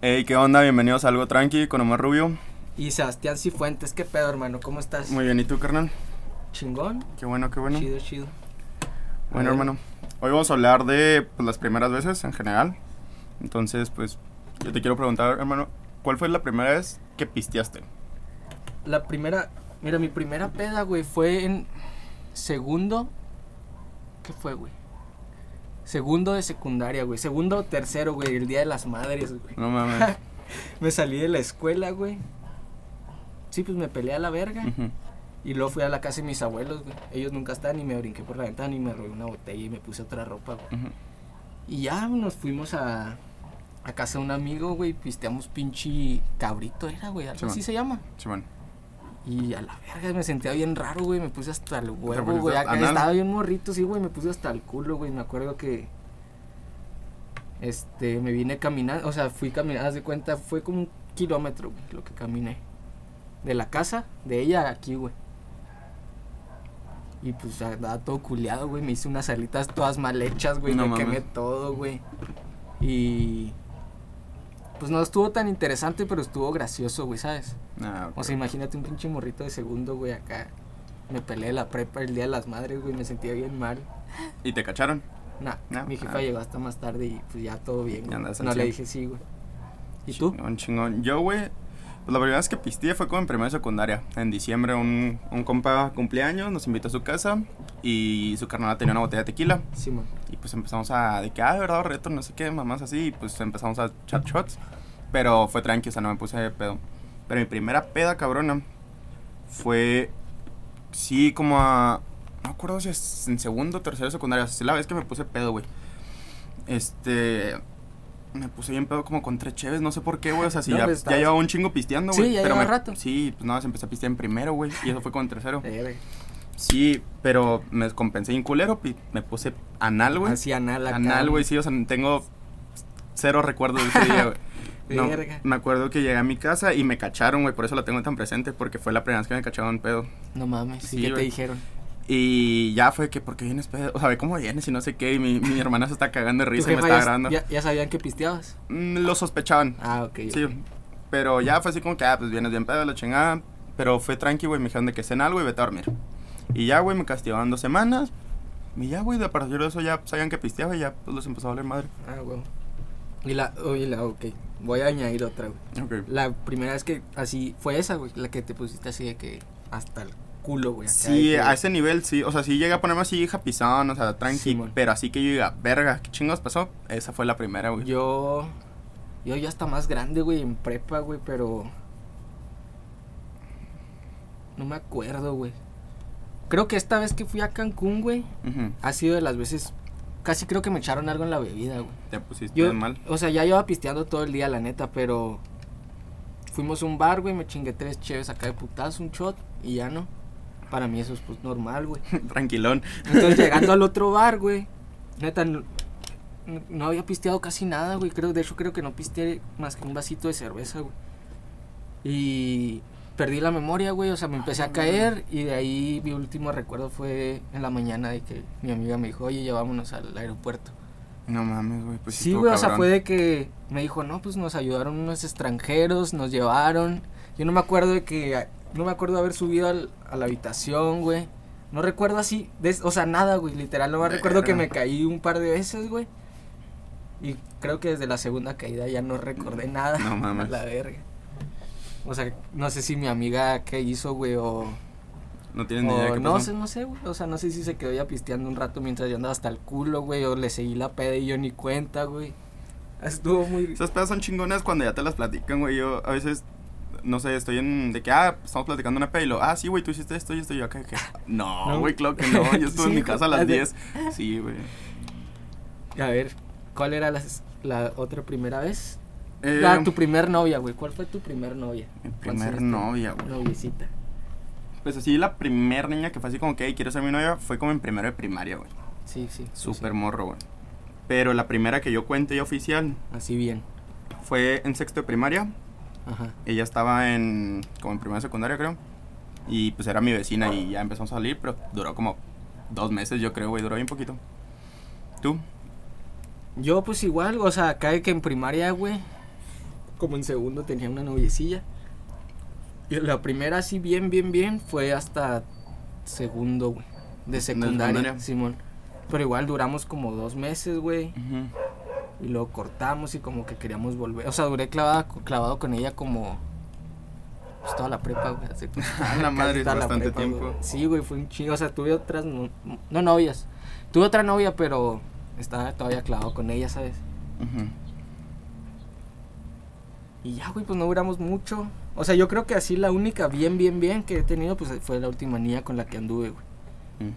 Hey, ¿qué onda? Bienvenidos a Algo Tranqui con Omar Rubio. Y Sebastián Cifuentes, ¿qué pedo, hermano? ¿Cómo estás? Muy bien, ¿y tú, carnal? Chingón. Qué bueno, qué bueno. Chido, chido. Bueno, hermano, hoy vamos a hablar de pues, las primeras veces en general. Entonces, pues, yo te quiero preguntar, hermano, ¿cuál fue la primera vez que pisteaste? La primera, mira, mi primera peda, güey, fue en segundo. ¿Qué fue, güey? Segundo de secundaria, güey. Segundo o tercero, güey, el día de las madres, güey. No mames. Me salí de la escuela, güey. Sí, pues me peleé a la verga. Y luego fui a la casa de mis abuelos, güey. Ellos nunca estaban y me brinqué por la ventana y me robé una botella y me puse otra ropa, güey. Y ya nos fuimos a, a casa de un amigo, güey. Pisteamos pinche cabrito, era, güey. Algo Simón. así se llama. Bueno. Y a la verga me sentía bien raro, güey. Me puse hasta el huevo, güey. Acá estaba bien morrito, sí, güey. Me puse hasta el culo, güey. Me acuerdo que. Este, me vine caminando. O sea, fui caminando, haz de cuenta. Fue como un kilómetro, güey, lo que caminé. De la casa, de ella aquí, güey. Y pues andaba todo culeado, güey. Me hice unas alitas todas mal hechas, güey. No me mames. quemé todo, güey. Y. Pues no estuvo tan interesante, pero estuvo gracioso, güey, ¿sabes? Ah, ok. O sea, imagínate un pinche morrito de segundo, güey, acá. Me peleé la prepa el día de las madres, güey, me sentía bien mal. ¿Y te cacharon? Nah, No, mi jefa ah. llegó hasta más tarde y pues ya todo bien, Ya güey. No le dije sí, güey. ¿Y tú? Chingón, chingón. Yo, güey, pues la primera vez que pisteé fue como en primera secundaria. En diciembre un, un compa cumpleaños, nos invitó a su casa y su carnal tenía una botella de tequila. Simón. Y pues empezamos a, de que, ah, de verdad, reto, no sé qué, mamás así. Y pues empezamos a echar shots. Pero fue tranqui, o sea, no me puse de pedo. Pero mi primera peda, cabrona, fue, sí, como a, no me acuerdo si es en segundo tercero secundaria. O sea, es la vez que me puse pedo, güey. Este, me puse bien pedo como con tres cheves, no sé por qué, güey. O sea, si No, ya, pues, ya llevaba un chingo pisteando, Sí, güey. ya pero me- rato. Sí, pues nada, se empezó a pistear en primero, güey. Y eso fue con tercero. Sí, pero me descompensé bien culero, pi- me puse anal, güey. Así anal acá. Anal, güey, sí, o sea, tengo cero recuerdos de ese día, güey. No, me acuerdo que llegué a mi casa y me cacharon, güey, por eso la tengo tan presente, porque fue la primera vez que me cacharon pedo. No mames, Sí, ¿y qué te güey. dijeron? Y ya fue que, ¿por qué vienes pedo? O sea, cómo vienes y no sé qué, y mi, mi hermana se está cagando de ¿Tu risa y me está grabando. ya, ya sabían que pisteabas? Mm, Lo sospechaban, Ah, ok. sí, ok. pero ya fue así como que, ah, pues vienes bien pedo, la chingada. Pero fue tranqui, güey, me dijeron de que cena algo y vete a dormir. Y ya, güey, me castigaban dos semanas. Y ya, güey, de a partir de eso ya sabían que pisteaba y ya, pues los empezó a valer madre. Ah, güey. Y la, oye, la, ok. Voy a añadir otra, güey. Ok. La primera vez que así fue esa, güey, la que te pusiste así de que hasta el culo, güey. Sí, que- a ese nivel sí, o sea, sí llegué a ponerme así japizón, o sea, tranqui, pero así que yo diga, verga, ¿qué chingos pasó? Esa fue la primera, güey. Yo. Yo ya está más grande, güey, en prepa, güey, pero. No me acuerdo, güey. Creo que esta vez que fui a Cancún, güey, ha sido de las veces. Casi creo que me echaron algo en la bebida, güey. Te pusiste Yo, mal. o sea, ya iba pisteando todo el día, la neta, pero. Fuimos a un bar, güey, me chingué tres cheves acá de putazo, un shot, y ya no. Para mí eso es pues normal, güey. Tranquilón. Entonces llegando al otro bar, güey. Neta, no, no- no había pisteado casi nada, güey. Creo, de hecho, creo que no pisteé más que un vasito de cerveza, güey. Y perdí la memoria, güey. O sea, me empecé a caer y de ahí mi último recuerdo fue en la mañana de que mi amiga me dijo, oye, ya vámonos al aeropuerto. No mames, güey, pues sí, estuvo güey, o sea, fue de que me dijo, no, pues nos ayudaron unos extranjeros, nos llevaron. Yo no me acuerdo de que, no me acuerdo de haber subido al- a la habitación, güey. No recuerdo así, de- o sea, nada, güey, literal, no me recuerdo que me caí un par de veces, güey. Y creo que desde la segunda caída ya no recordé nada. No mames. A la verga. O sea, no sé si mi amiga qué hizo, güey, o... No tienes ni idea qué no pasó. sé, no sé, güey. O sea, no sé si se quedó ya pisteando un rato mientras yo andaba hasta el culo, güey. O le seguí la peda y yo ni cuenta, güey. Estuvo muy... Esas pedas son chingonas cuando ya te las platican, güey. Yo a veces, no sé, estoy en. De que, ah, estamos platicando una peda y lo, ah, sí, güey, tú hiciste esto y esto y yo acá. que, No, No. güey, claro que no. Yo estuve en mi casa a las de- 10. Sí, güey. A ver, ¿cuál era la, la otra primera vez? Eh, Ah, tu primer novia, güey. ¿Cuál fue tu primer novia? Mi ¿Cuál primer novia, güey. Noviecita. Pues así, la primer niña que fue así como que, "Hey, quiero ser mi novia, fue como en primero de primaria, güey. Sí, sí. Súper sí. morro, güey. Pero la primera que yo cuente y oficial Así bien. fue en sexto de primaria. Ajá. Ella estaba en, como en primera de secundaria, creo. Y pues era mi vecina y ya empezamos a salir, pero duró como dos meses, yo creo, güey, duró bien poquito. ¿Tú? Yo, pues igual, o sea, acá de que en primaria, güey. Como en segundo tenía una noviecilla. Y la primera así bien, bien, bien fue hasta segundo, güey. De secundaria, secundaria? Simón. Pero igual duramos como dos meses, güey. Y luego cortamos y como que queríamos volver. O sea, duré clavada, clavado con ella como. Pues toda la prepa, güey. así, la madre, toda la bastante prepa, güey. tiempo. Sí, güey, fue un chingo. O sea, tuve otras. No, no novias. Tuve otra novia, pero estaba todavía clavado con ella, ¿sabes? Y ya, güey, pues no duramos mucho. O sea, yo creo que así la única bien, bien, bien que he tenido, pues fue la última niña con la que anduve, güey. Mm.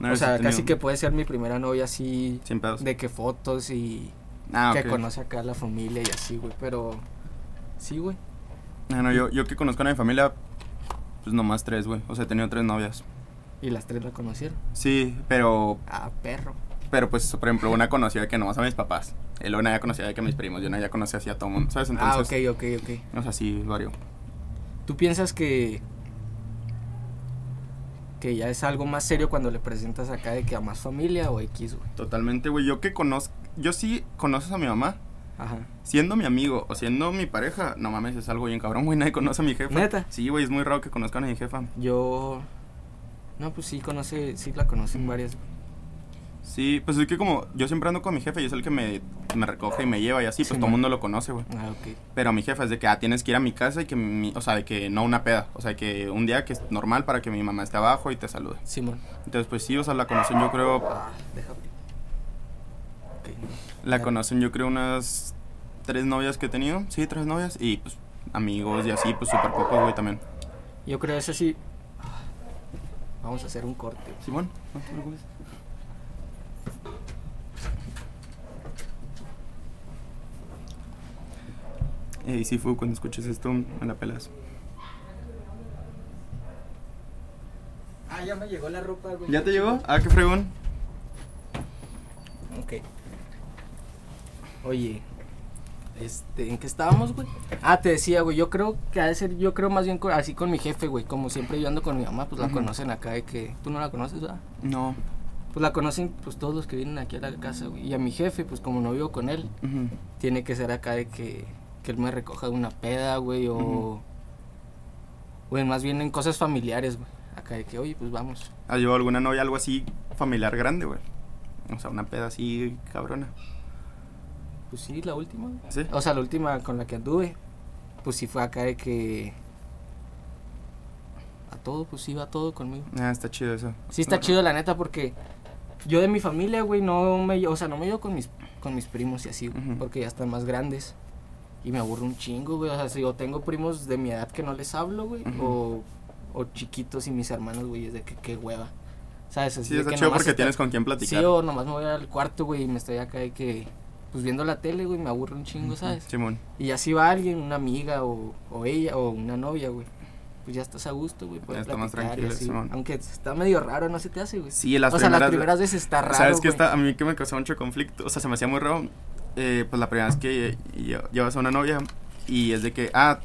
No, o sea, casi que puede ser mi primera novia así. Sin pedos. De que fotos y Ah, que conoce acá a la familia y así, güey. Pero sí, güey. Ah, no, yo, yo que conozco a mi familia, pues nomás tres, güey. O sea, he tenido tres novias. Y las tres la conocieron. Sí, pero, Ah, perro. pero pues, por ejemplo, una conocía que nomás a mis papás. Luego una ya conocía que mis primos. Y una ya conocía así a todo mundo, ¿sabes? Entonces, ah, ok, ok, ok. o sea, sí, vario. ¿Tú piensas que que ya es algo más serio cuando le presentas acá de que a más familia o X, güey? Totalmente, güey. Yo que conozco, yo sí conoces a mi mamá. Ajá. Siendo mi amigo o siendo mi pareja, no mames, es algo bien cabrón, güey. Nadie conoce a mi jefa. ¿Neta? Sí, güey, es muy raro que conozcan a mi jefa. Yo no, pues sí conoce, sí la conocen varias. Sí, pues es que como yo siempre ando con mi jefe y es el que me, me recoge y me lleva y así, pues Sí, todo el mundo lo conoce, güey. Ah, ok. Pero mi jefa es de que, ah, tienes que ir a mi casa y que mi, o sea, de que no una peda, o sea, que un día que es normal para que mi mamá esté abajo y te salude. Simón. Entonces, pues sí, o sea, la conocen yo creo, Ah, déjame. Ok. la conocen yo creo unas tres novias que he tenido, sí, tres novias y pues amigos y así, pues súper pocos, güey, también. Yo creo ese sí. Vamos a hacer un corte. Simón, no te preocupes. Ey, sí, Fu, cuando escuches esto, me la pelas. Ah, ya me llegó la ropa, güey. ¿Ya te llegó? Ah, qué fregón. Ok. Oye, este, ¿en qué estábamos, güey? Ah, te decía, güey, yo creo que ha de ser, yo creo más bien co- así con mi jefe, güey, como siempre yo ando con mi mamá, pues la Ujú. conocen acá de que, tú no la conoces, ¿verdad? No. Pues la conocen, pues todos los que vienen aquí a la casa, güey, y a mi jefe, pues como no vivo con él, Ujú. tiene que ser acá de que, que él me recoja de una peda, güey, o, güey, más bien en cosas familiares, güey, acá de que, oye, pues vamos. ¿Has llevado alguna novia, algo así familiar grande, güey? O sea, una peda así cabrona. Pues sí, la última. ¿Sí? O sea, la última con la que anduve, pues sí fue acá de que. A todo, pues sí, va todo conmigo. Ah, está chido eso. Sí, está chido, la neta, porque yo de mi familia, güey, no me. O sea, no me llevo con mis, con mis primos y así, Ujú. porque ya están más grandes. Y me aburro un chingo, güey. O sea, si yo tengo primos de mi edad que no les hablo, güey, o, o chiquitos y mis hermanos, güey, es de que qué hueva. ¿Sabes? Así Sí, de está que chido porque tienes con quién platicar. Sí, o nomás me voy al cuarto, güey, y me estoy acá de que. Pues viendo la tele, güey, me aburro un chingo, ¿sabes? Simón. Y así va alguien, una amiga o, o ella o una novia, güey. Pues ya estás a gusto, güey. puedes Ya está más y tranquilo, así. Simón. Aunque está medio raro, no se te hace, güey. Sí, las o sea, primeras... las primeras veces está raro, ¿Sabes güey. está? A mí que me causó mucho conflicto. O sea, se me hacía muy raro. Eh, pues la primera vez que lle- llevas a una novia y es de que, ah,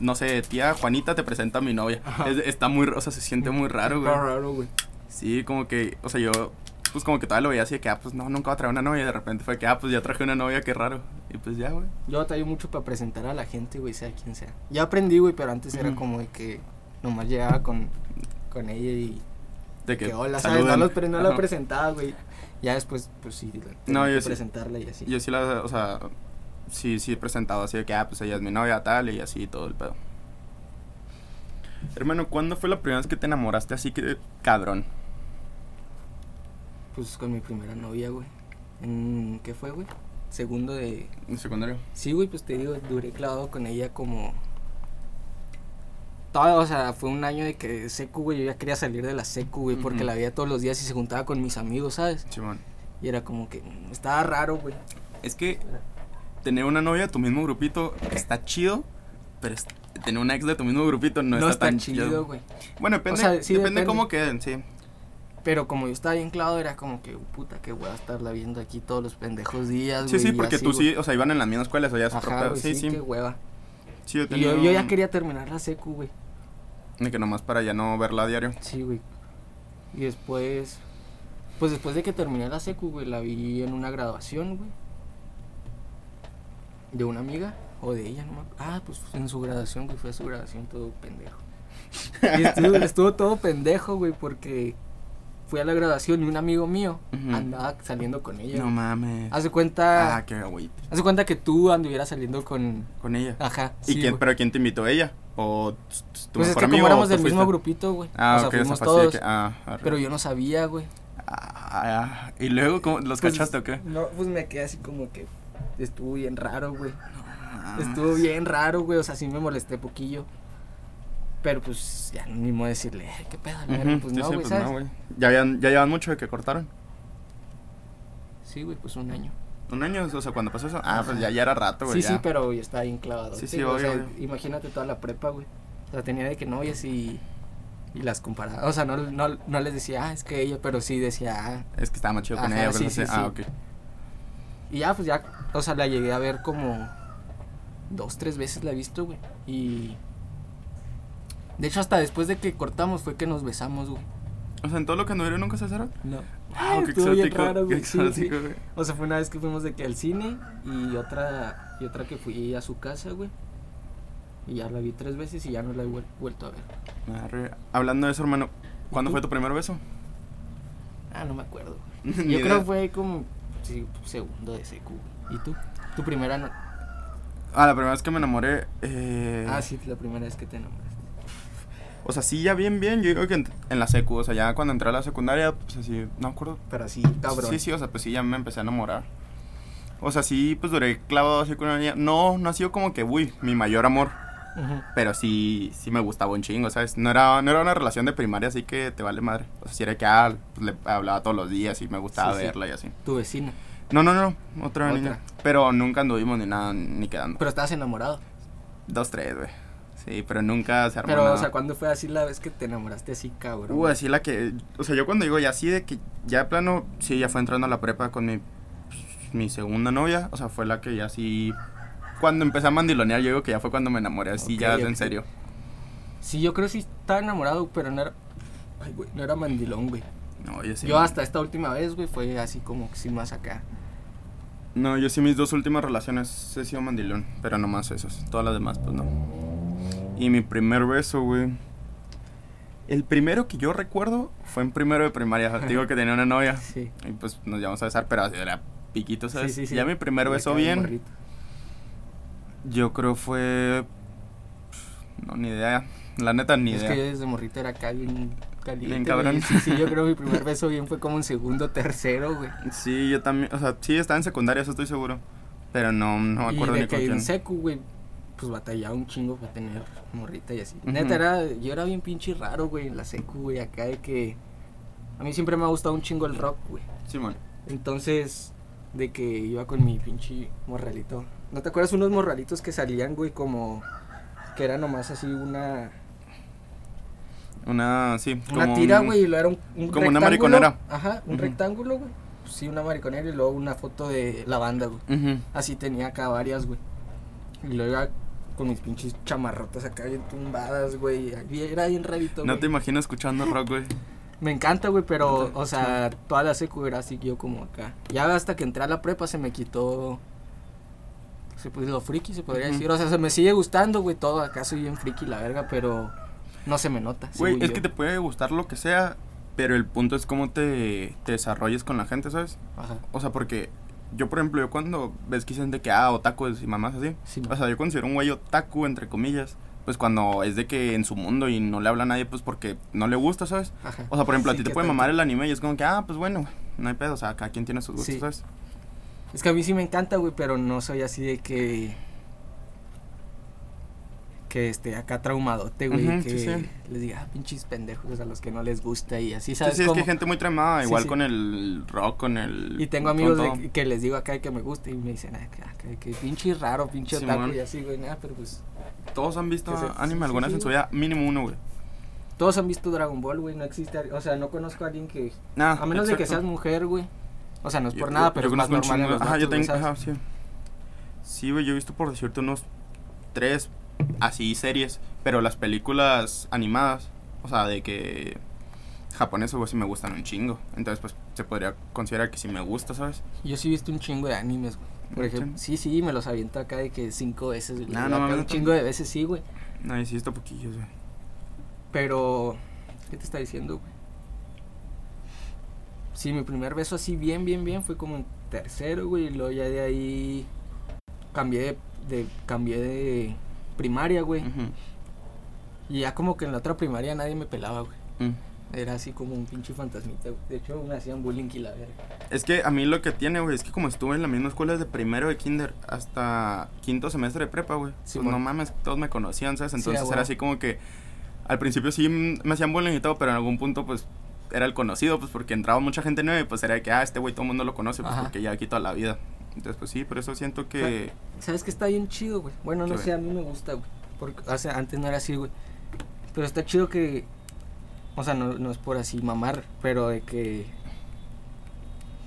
no sé, tía Juanita te presenta a mi novia. Es- está muy, o sea, se siente muy raro, güey. Está raro, güey. Sí, como que, o sea, yo, pues como que todavía lo veía así de que, ah, pues no, nunca va a traer una novia. Y de repente fue que, ah, pues ya traje una novia, qué raro. Y pues ya, güey. Yo batallo mucho para presentar a la gente, güey, sea quien sea. Ya aprendí, güey, pero antes era como de que nomás llegaba con, con ella y De que, que, hola, ¿sabes? No, saludan. los, pre- no la presentaba, güey. Ya después, pues sí, No, yo que sí- presentarla y así. Yo sí la, o sea, sí, sí he presentado así de que, ah, pues ella es mi novia, tal, y así todo el pedo. Hermano, ¿cuándo fue la primera vez que te enamoraste así que cabrón? Pues con mi primera novia, güey. En, ¿Qué fue, güey? Segundo de, ¿En secundario? Sí, güey, pues te digo, duré clavado con ella como... Todo, o sea, fue un año de que secu, güey, yo ya quería salir de la secu, güey, porque la veía todos los días y se juntaba con mis amigos, ¿sabes? Simón. Y era como que estaba raro, güey. Es que tener una novia de tu mismo grupito está chido, pero tener una ex de tu mismo grupito no, No, está, está tan chido, güey. Bueno, depende, O sea, sí, depende, depende. cómo queden, sí. Pero como yo estaba bien clavado, era como que, puta, qué voy a estarla viendo aquí todos los pendejos días, Sí, güey. sí, y porque así, tú sí, o sea, iban en la misma escuela, eso ya es Ajá, Sí, sí, sí. qué hueva. Sí, yo Y yo, yo ya quería terminar la secu, güey. De que nomás para ya no verla a diario. Sí, güey. Y después, pues después de que terminé la secu, güey, la vi en una graduación, güey. De una amiga. O de ella, no me Ah, pues en su graduación, güey, fue a su graduación todo pendejo. Y estuvo, estuvo todo pendejo, güey, porque fui a la graduación y un amigo mío andaba saliendo con ella. No güey. mames. Haz de cuenta, Ah, qué haz de cuenta que tú anduvieras saliendo con, Con ella. ajá, ¿Y sí, quién, güey. pero quién te invitó ella? ¿O tu Pues es mejor que amigo como éramos del mismo grupito, güey. Ah, o sea, fuimos todos. que- ah. Pero yo no sabía, güey. Ah, ¿Y luego cómo, los Pues, cachaste o qué? No, pues me quedé así como que estuvo bien raro, güey. Ah, Estuvo bien raro, güey. O sea, sí me molesté poquillo. Pero pues ya ni modo decirle, "Ay, ¿qué pedo? la verga?". ujú, Pues sí, no, sí, pues ¿sabes? no, güey. ¿Ya, habían- ¿Ya llevan mucho de que cortaron? Sí, güey, pues un año. ¿Un año? O sea, cuando pasó eso. Ah, pues ya, ya era rato, güey. Sí, ya. sí, pero ya estaba bien clavado. Sí, sí, o obvio, sea, obvio. imagínate toda la prepa, güey. O sea, tenía de que novias y, y las comparaba. O sea, no, no, no les decía, ah, es que ella, pero sí decía, ah. Es que estaba más chido con Ajá, ella, sí, pero sí, Ah, ok. Y ya, pues ya, o sea, la llegué a ver como dos, tres veces la he visto, güey. Y. De hecho, hasta después de que cortamos fue que nos besamos, güey. O sea, en todo lo que anduvieron nunca se cesaron. No. Wow, qué Estuvo exótico. raro, qué güey, sí, sí. exótico, güey. O sea, fue una vez que fuimos de que al cine y otra y otra que fui a su casa, güey. Y ya la vi tres veces y ya no la he vuel- vuelto a ver. Arre. Hablando de eso, hermano, ¿cuándo fue tu primer beso? Ah, no me acuerdo. Yo idea. creo que fue como sí, segundo de secu. ¿Y tú? ¿Tu primera no? Ah, la primera vez que me enamoré. Eh... Ah, sí, la primera vez que te enamoraste. O sea, sí, ya bien, bien. Yo digo que en, en la secu, o sea, ya cuando entré a la secundaria, pues así, no me acuerdo. Pero así, cabrón. Sí, sí, o sea, pues sí, ya me empecé a enamorar. O sea, sí, pues duré clavado así con una niña. No, no ha sido como que, uy, mi mayor amor. Ujú. Pero sí, sí me gustaba un chingo, ¿sabes? No era, no era una relación de primaria, así que te vale madre. O sea, si era que ah, pues, le hablaba todos los días y me gustaba Sí, sí. verla y así. Tu vecina. No, no, no, otra, Otra. niña. Pero nunca anduvimos ni nada, ni quedando. Pero estabas enamorado. Dos, tres, güey. Sí, pero nunca se armó Pero, nada. o sea, ¿cuándo fue así la vez que te enamoraste así, cabrón? Uh, así la que, o sea, yo cuando digo ya así de que ya de plano, sí, ya fue entrando a la prepa con mi, mi segunda novia, o sea, fue la que ya sí, cuando empecé a mandilonear, yo digo que ya fue cuando me enamoré, así Ok, ya en serio. Sí, yo creo que sí estaba enamorado, pero no era. Ay, güey, no era mandilón, güey. No, yo sí. Yo hasta esta última vez, güey, fue así como que sí más acá. No, yo sí mis dos últimas relaciones he sido mandilón, pero no más esas, todas las demás pues no. Y mi primer beso, güey. El primero que yo recuerdo fue en primero de primaria, te digo que tenía una novia. Sí. Y pues nos llevamos a besar, pero así era piquito, ¿sabes? Sí, sí, sí. Ya mi primer beso bien, yo creo fue... No, ni idea. La neta, ni es idea. que yo desde morrito era acá bien caliente. Bien güey. cabrón. Sí, sí, yo creo que mi primer beso bien fue como en segundo, tercero, güey. Sí, yo también, o sea, sí, estaba en secundaria, eso estoy seguro. Pero no, no me y acuerdo de ni con que quién. en secu, güey, pues batallaba un chingo para tener morrita y así. Neta, era, yo era bien pinche raro, güey, en la secu, güey, acá de que... A mí siempre me ha gustado un chingo el rock, güey. Simón. Entonces, de que iba con mi pinche morralito. ¿No te acuerdas unos morralitos que salían, güey, como... Que era nomás así una... Una, sí, Una como tira, güey, y lo era un, un como una mariconera. Ajá, un Ujú. rectángulo, güey. Sí, una mariconera y luego una foto de la banda, güey. Así tenía acá varias, güey. Y luego iba con mis pinches chamarrotas acá bien tumbadas, güey. Era bien rarito, No te imagino escuchando rock, güey. Me encanta, güey, pero, o sea, toda la secu era así yo como acá. Ya hasta que entré a la prepa se me quitó... Se pues, lo friki, se podría decir. O sea, se me sigue gustando, güey, todo. Acá soy bien friki, la verga, pero no se me nota. Güey, es yo. que te puede gustar lo que sea, pero el punto es cómo te, te desarrolles con la gente, ¿sabes? Ajá. O sea, porque yo, por ejemplo, yo cuando ves que dicen de que, ah, otaku y mamás así, Sí, o sea, yo considero un güey otaku, entre comillas, pues cuando es de que en su mundo y no le habla a nadie, pues porque no le gusta, ¿sabes? Ajá. O sea, por ejemplo, a ti te puede tanto. mamar el anime y es como que, ah, pues bueno, no hay pedo, o sea, cada quien tiene sus gustos, Sí. ¿sabes? Es que a mí sí me encanta, güey, pero no soy así de que. Que esté acá traumadote, güey. Ujú, que sí, sí. les diga, ah, pinches pendejos a los que no les gusta y así, Sí, ¿sabes? sí, es que cómo? hay gente muy tramada, igual con el rock, con el... Y tengo amigos de, que les digo acá que me gusta y me dicen, ah, que, ah, que, que pinche raro, pinche otaku y así, güey, nada, pero pues. Todos han visto Que se- anime sí, alguna sí, vez en su vida, mínimo uno, güey. Todos han visto Dragon Ball, güey, no existe, o sea, no conozco a alguien que. Nah, A menos de que seas mujer, güey. O sea, no es Yo- por yo- nada, pero yo es más normal Ajá, yo güey, tengo, ajá, sí. Sí, güey, yo he visto por decirte unos tres así series, pero las películas animadas, o sea, de que japoneses, güey, sí me gustan un chingo. Entonces, pues, se podría considerar que sí me gusta, ¿sabes? Yo sí he visto un chingo de animes, güey. Por ejemplo, sí, sí, me los aviento acá de que cinco veces. güey, Ah, no, acá un chingo de veces, sí, güey. No, sí, está poquillos, güey. Pero, ¿qué te está diciendo, güey? Sí, mi primer beso así bien, bien, bien fue como en tercero, güey. Y luego ya de ahí cambié de, de- cambié de primaria, güey. Y ya como que en la otra primaria nadie me pelaba, güey. Mm. Era así como un pinche fantasmita, güey. De hecho, me hacían bullying y la verga. Es que a mí lo que tiene, güey, es que como estuve en la misma escuela desde primero de kinder hasta quinto semestre de prepa, güey. Sí, pues no mames, todos me conocían, ¿sabes? Entonces era así como que al principio sí me hacían bullying y todo, pero en algún punto pues era el conocido, pues porque entraba mucha gente nueva y pues era de que, ah, este güey todo el mundo lo conoce, pues Ajá. porque ya aquí toda la vida. Entonces pues sí, por eso siento que... ¿Sabes que está bien chido, güey? Bueno, no ¿Qué, sé, a mí me gusta, güey. Porque, o sea, antes no era así, güey. Pero está chido que. O sea, no, no es por así mamar, pero de que.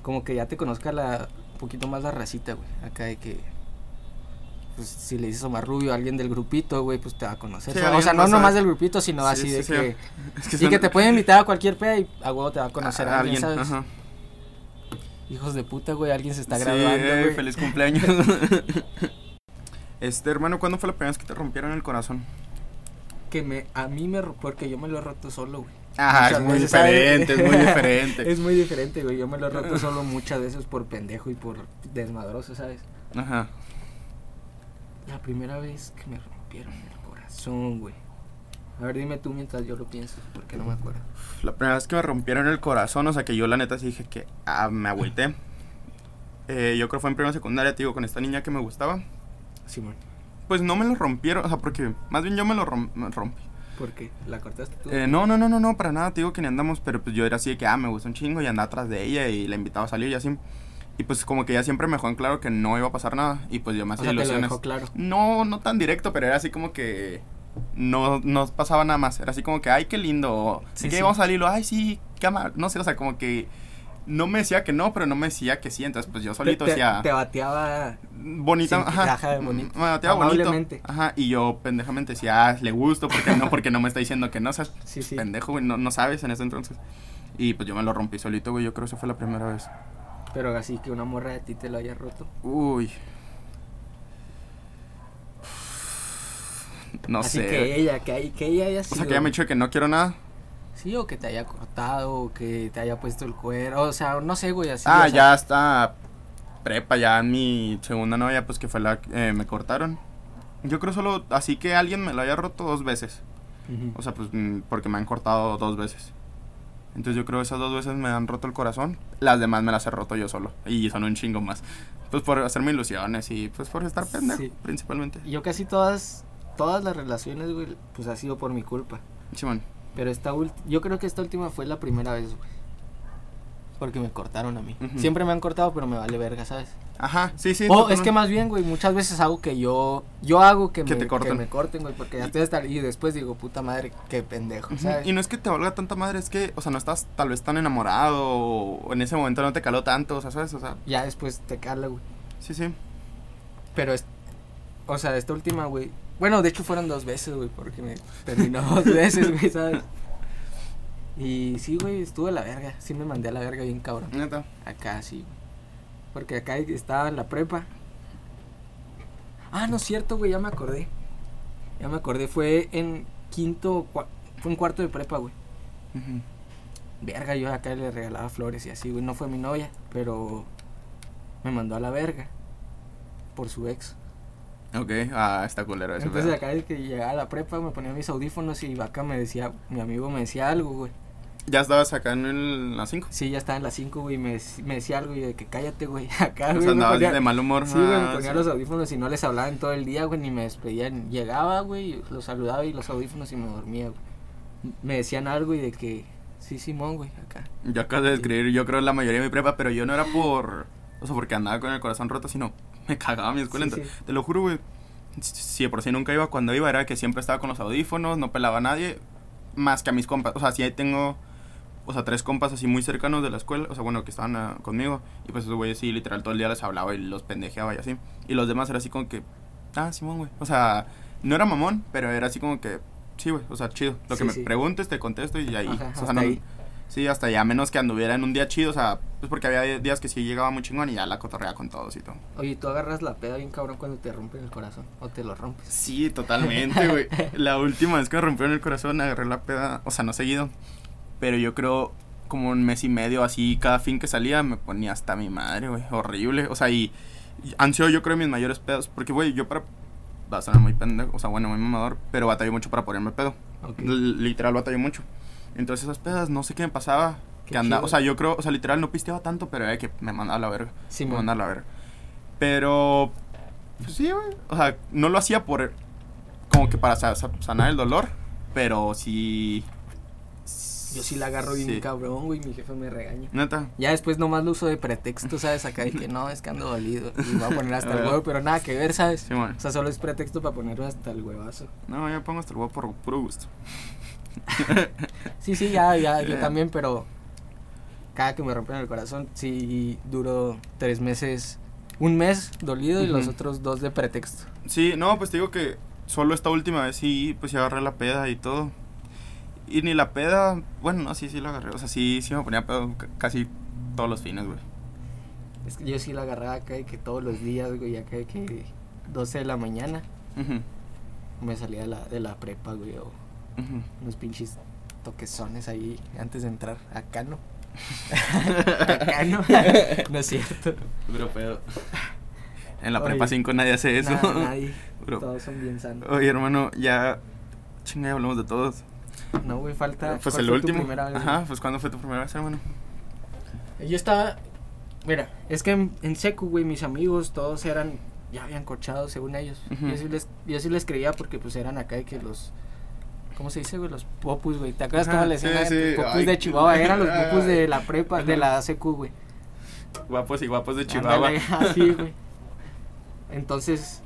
Como que ya te conozca la. Un poquito más la racita, güey. Acá de que. Pues si le dices Omar Rubio a alguien del grupito, güey, pues te va a conocer. Sí, o sea, no más nomás del grupito, sino Sí, así sí, de que. Es Y que te pueden invitar a cualquier peda y a huevo te va a conocer a, a alguien, ¿sabes? Ajá. Hijos de puta, güey, alguien se está Sí, graduando, eh, güey. feliz cumpleaños. este, hermano, ¿cuándo fue la primera vez que te rompieron el corazón? Que me, a mí me. Porque yo me lo he roto solo, güey. Ah, Muchas es muy veces, ¿sabes? diferente, es muy diferente. Es muy diferente, güey. Yo me lo he roto solo muchas veces por pendejo y por desmadroso, ¿sabes? Ajá. La primera vez que me rompieron el corazón, güey. A ver, dime tú mientras yo lo pienso, porque no me acuerdo. La primera vez que me rompieron el corazón, o sea que yo la neta sí dije que ah, me agüité. Eh, yo creo que fue en primera secundaria, te digo, con esta niña que me gustaba. Simón, Pues no me lo rompieron, o sea, porque más bien yo me lo rom- me rompí. ¿por qué? ¿La cortaste tú? Eh, no, no, no, no, no, para nada, te digo que ni andamos, pero pues yo era así de que, ah, me gusta un chingo y andaba atrás de ella y la invitaba a salir y así. Y pues como que ella siempre me dejó en claro que no iba a pasar nada y pues yo me o hacía sea, te lo ilusiones. dejó claro. No, no tan directo, pero era así como que no, no pasaba nada más. Era así como que, ay, qué lindo. O, Sí, ¿de qué sí. vamos a salir? O, ay, sí, qué ama-". No sé, o sea, como que no me decía que no, pero no me decía que sí. Entonces, pues yo solito te, decía, te bateaba. bonita, ajá. bonito. Me bateaba bonito. Ajá, y yo pendejamente decía, ah, le gusto, porque no, porque no me está diciendo que no, o sea, Sí, sí. pendejo, güey, no, no sabes en ese entonces. Y pues yo me lo rompí solito, güey, yo creo que esa fue la primera vez. Pero así que una morra de ti te lo haya roto. Uy. No así sé. que ella, que, que ella haya O sido. sea, que me ha dicho que no quiero nada. Sí, o que te haya cortado, o que te haya puesto el cuero. O sea, no sé, güey, así. ah, o sea, ya está prepa, ya mi segunda novia, pues que fue la que eh, me cortaron. Yo creo solo así que alguien me lo haya roto dos veces. O sea, pues mm, porque me han cortado dos veces. Entonces yo creo que esas dos veces me han roto el corazón. Las demás me las he roto yo solo. Y son un chingo más. Pues por hacerme ilusiones y pues por estar pendejo, Sí. principalmente. Yo casi todas, todas las relaciones, güey, pues ha sido por mi culpa. Simón. Pero esta ult- yo creo que esta última fue la primera vez, güey. Porque me cortaron a mí. Siempre me han cortado, pero me vale verga, ¿sabes? Ajá, sí, sí. o es que más bien, güey, muchas veces hago que yo, yo hago que, Que me, te corten. que me corten, güey, porque ya estoy hasta y después digo, puta madre, qué pendejo, ¿sabes? Y no es que te valga tanta madre, es que, o sea, no estás tal vez tan enamorado o en ese momento no te caló tanto, o sea, ¿sabes? O sea, Ya después te cala, güey. sí, sí. Pero es, o sea, esta última, güey. Bueno, de hecho fueron dos veces, güey, porque me terminó dos veces, güey, ¿sabes? Y sí, güey, estuve a la verga. Sí me mandé a la verga bien cabrón. Neta. Acá sí, güey. Porque acá estaba en la prepa. Ah, no es cierto, güey, ya me acordé. Ya me acordé, fue en quinto, fue en cuarto de prepa, güey. Verga, yo acá le regalaba flores y así, güey. No fue mi novia, pero me mandó a la verga por su ex. Ok, ah, está culero eso. Entonces acá de que llegaba a la prepa me ponía mis audífonos y acá me decía, mi amigo me decía algo, güey. Ya estabas acá en el, las 5. Sí, ya estaba en las 5, güey, y me, me decía algo y de que cállate, güey. Acá, O güey, sea, me andabas ponía- de mal humor. Sí, güey, me ponía sí. los audífonos y no les hablaba en todo el día, güey, ni me despedían. Llegaba, güey, los saludaba y los audífonos y me dormía, güey. Me decían algo y de que, sí, Simón, güey, acá. Yo acabo de escribir, yo creo la mayoría de mi prepa, pero yo no era por. O sea, porque andaba con el corazón roto, sino me cagaba mi escuela. Sí. Te lo juro, güey. Si de por sí nunca iba, cuando iba era que siempre estaba con los audífonos, no pelaba a nadie, más que a mis compas. O sea, sí ahí tengo, o sea, tres compas así muy cercanos de la escuela, o sea, bueno, que estaban ah, conmigo. Y pues esos güeyes sí, literal, todo el día les hablaba y los pendejeaba y así. Y los demás era así como que, ah, Simón, güey. O sea, no era mamón, pero era así como que, sí, güey, o sea, chido. Lo que me preguntes, te contesto y ahí. Ajá, o sea, no- ahí. Sí, hasta ya menos que anduviera en un día chido, o sea, Pues porque había días que sí llegaba muy chingón y ya la cotorrea con todos y todo. Oye, ¿tú agarras la peda bien cabrón cuando te rompen el corazón? ¿O te lo rompes? Sí, totalmente, güey. la última vez que me rompieron el corazón agarré la peda, o sea, no seguido, pero yo creo como un mes y medio así, cada fin que salía me ponía hasta mi madre, güey, horrible. O sea, y, y han sido yo creo mis mayores pedos, porque, güey, yo para... Va a sonar muy pendejo, o sea, bueno, muy mamador, pero batallé mucho para ponerme pedo. Ok. L- literal batallé mucho. Entonces esas pedas, no sé qué me pasaba. Qué Que anda, chido. o sea, yo creo, o sea, literal no pisteaba tanto, pero era que me mandaba a la verga. Sí, me mandaba a la verga. Pero, pues sí, güey. O sea, no lo hacía por, como que para sa- sa- sanar el dolor, pero sí. Yo sí la agarro bien sí. cabrón, güey, mi jefe me regaña. Neta. Ya después nomás lo uso de pretexto, ¿sabes? Acá de que no, es que ando dolido. Y voy a poner hasta el Ah. huevo, pero nada que ver, ¿sabes? Sí, bueno. O sea, solo es pretexto para ponerlo hasta el huevazo. No, yo pongo hasta el huevo por puro gusto. Sí, sí, ya, ya, yo Ya. también, pero cada que me rompen el corazón, sí duro tres meses, un mes dolido y los otros dos de pretexto. Sí, no, pues te digo que solo esta última vez sí, pues sí agarré la peda y todo. Y ni la peda, bueno, no, sí, sí la agarré. O sea, sí, sí me ponía pedo ca- casi todos los fines, güey. Es que yo sí la agarraba acá de que todos los días, güey, acá de que 12 de la mañana me salía de la, de la prepa, güey, o ujú. unos pinches toquezones ahí antes de entrar. Acá no. Acá no. no es cierto. Puro pedo. En la Oye. prepa 5 nadie hace eso. Nada, nadie. Todos son bien sanos. Oye, hermano, ya. Chinga, ya hablamos de todos. No, güey, falta. Pues ¿cuál el tu último. primera vez, Ajá, pues ¿cuándo fue tu primera vez, hermano? Yo estaba. Mira, es que en, en secu, güey, mis amigos todos eran. Ya habían corchado, según ellos. Yo, sí les, yo sí les creía porque, pues, eran acá de que los. ¿Cómo se dice, güey? Los popus, güey. ¿Te acuerdas Ajá, cómo sí, decían? sí. Popus Ay, de Chihuahua. Eran los popus de la prepa, de la secu, güey. Guapos y guapos de Chihuahua. Así, güey. Entonces,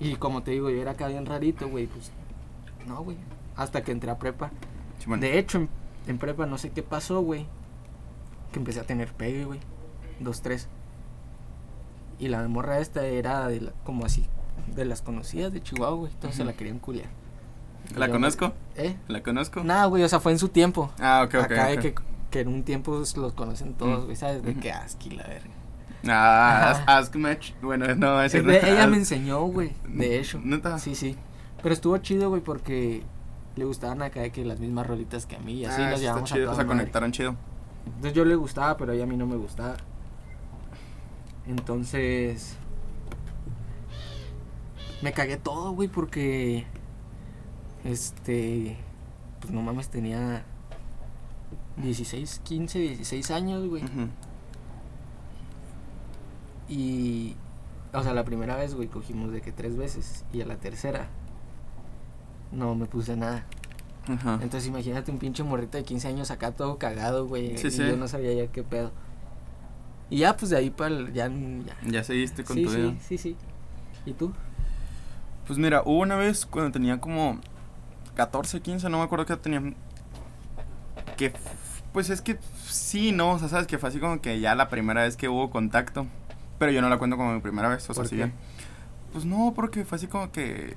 y como te digo, yo era acá bien rarito, güey, pues, no, güey, hasta que entré a prepa. De hecho, en, en prepa no sé qué pasó, güey, que empecé a tener pegue, güey, dos, tres. Y la morra esta era de la- como así, de las conocidas de Chihuahua, güey, entonces se Ujú. la querían culiar. ¿La yo, conozco? ¿Eh? ¿La conozco? Nada, güey, o sea, fue en su tiempo. Ah, ok, ok. Acá de ok. que, que en un tiempo los conocen todos, Mm. güey, ¿sabes? De Ujú. que asqui la verga. Ah, ask, match. Bueno, no, ese Es de- ella me enseñó, güey, de hecho. ¿Neta? Sí, sí. Pero estuvo chido, güey, porque le gustaban acá de que las mismas rolitas que a mí y así Ah, está llevamos a chido, toda O sea, conectaron chido. Entonces yo le gustaba, pero ella a mí no me gustaba. Entonces me cagué todo, güey, porque este pues no mames, tenía 16, 15, 16 años, güey. Y o sea, la primera vez, güey, cogimos de que tres veces y a la tercera no me puse nada. Ajá. Entonces imagínate un pinche morrito de 15 años acá todo cagado, güey. Sí, y sí. yo no sabía ya qué pedo. Y ya, pues de ahí para el, ya, ya. Ya seguiste con Sí, tu vida. sí, sí, sí. ¿Y tú? Pues mira, hubo una vez cuando tenía como 14, 15, no me acuerdo qué edad tenía. Que, pues es que sí, no, o sea, sabes que fue así como que ya la primera vez que hubo contacto. Pero yo no la cuento como mi primera vez, o sea, ¿Por sí qué? bien. Pues no, porque fue así como que.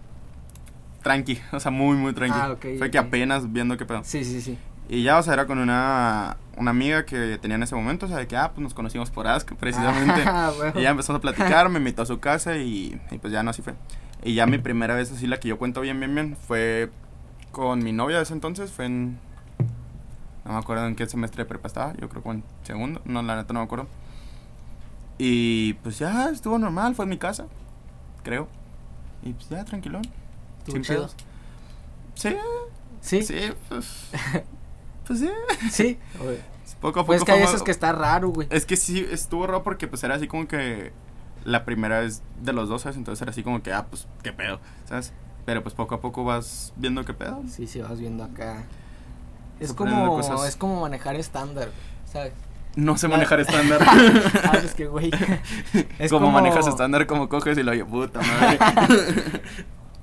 Tranqui, o sea, muy, muy tranqui. Ah, ok, fue que ok. apenas viendo qué pedo. Sí, sí, sí. Y ya, o sea, era con una, una amiga que tenía en ese momento, o sea, de que, ah, pues nos conocimos por Ask, precisamente. Ah, huevo. Y ya empezamos a platicar, me invitó a su casa y, y pues ya no, así fue. Y ya mi primera vez, así la que yo cuento bien, bien, bien, fue con mi novia de ese entonces, fue en... No me acuerdo en qué semestre de prepa estaba, yo creo que en segundo, no, la neta no me acuerdo. Y pues ya estuvo normal, fue en mi casa, creo. Y pues ya, tranquilón. Sin chido. pedos. Sí, ¿Sí? sí, pues... Pues sí, Sí. poco a poco. Pues que hay veces que está raro, güey. Es que sí, estuvo raro porque pues era así como que la primera vez de los dos, ¿sabes? Entonces era así como que, ah, pues, qué pedo, ¿sabes? Pero pues poco a poco vas viendo qué pedo. Sí, sí, vas viendo acá. Es como, cosas. es como manejar estándar, ¿sabes? No sé manejar estándar. Ah, es que, güey. Es como, como- manejas estándar, como coges y lo oye, puta madre.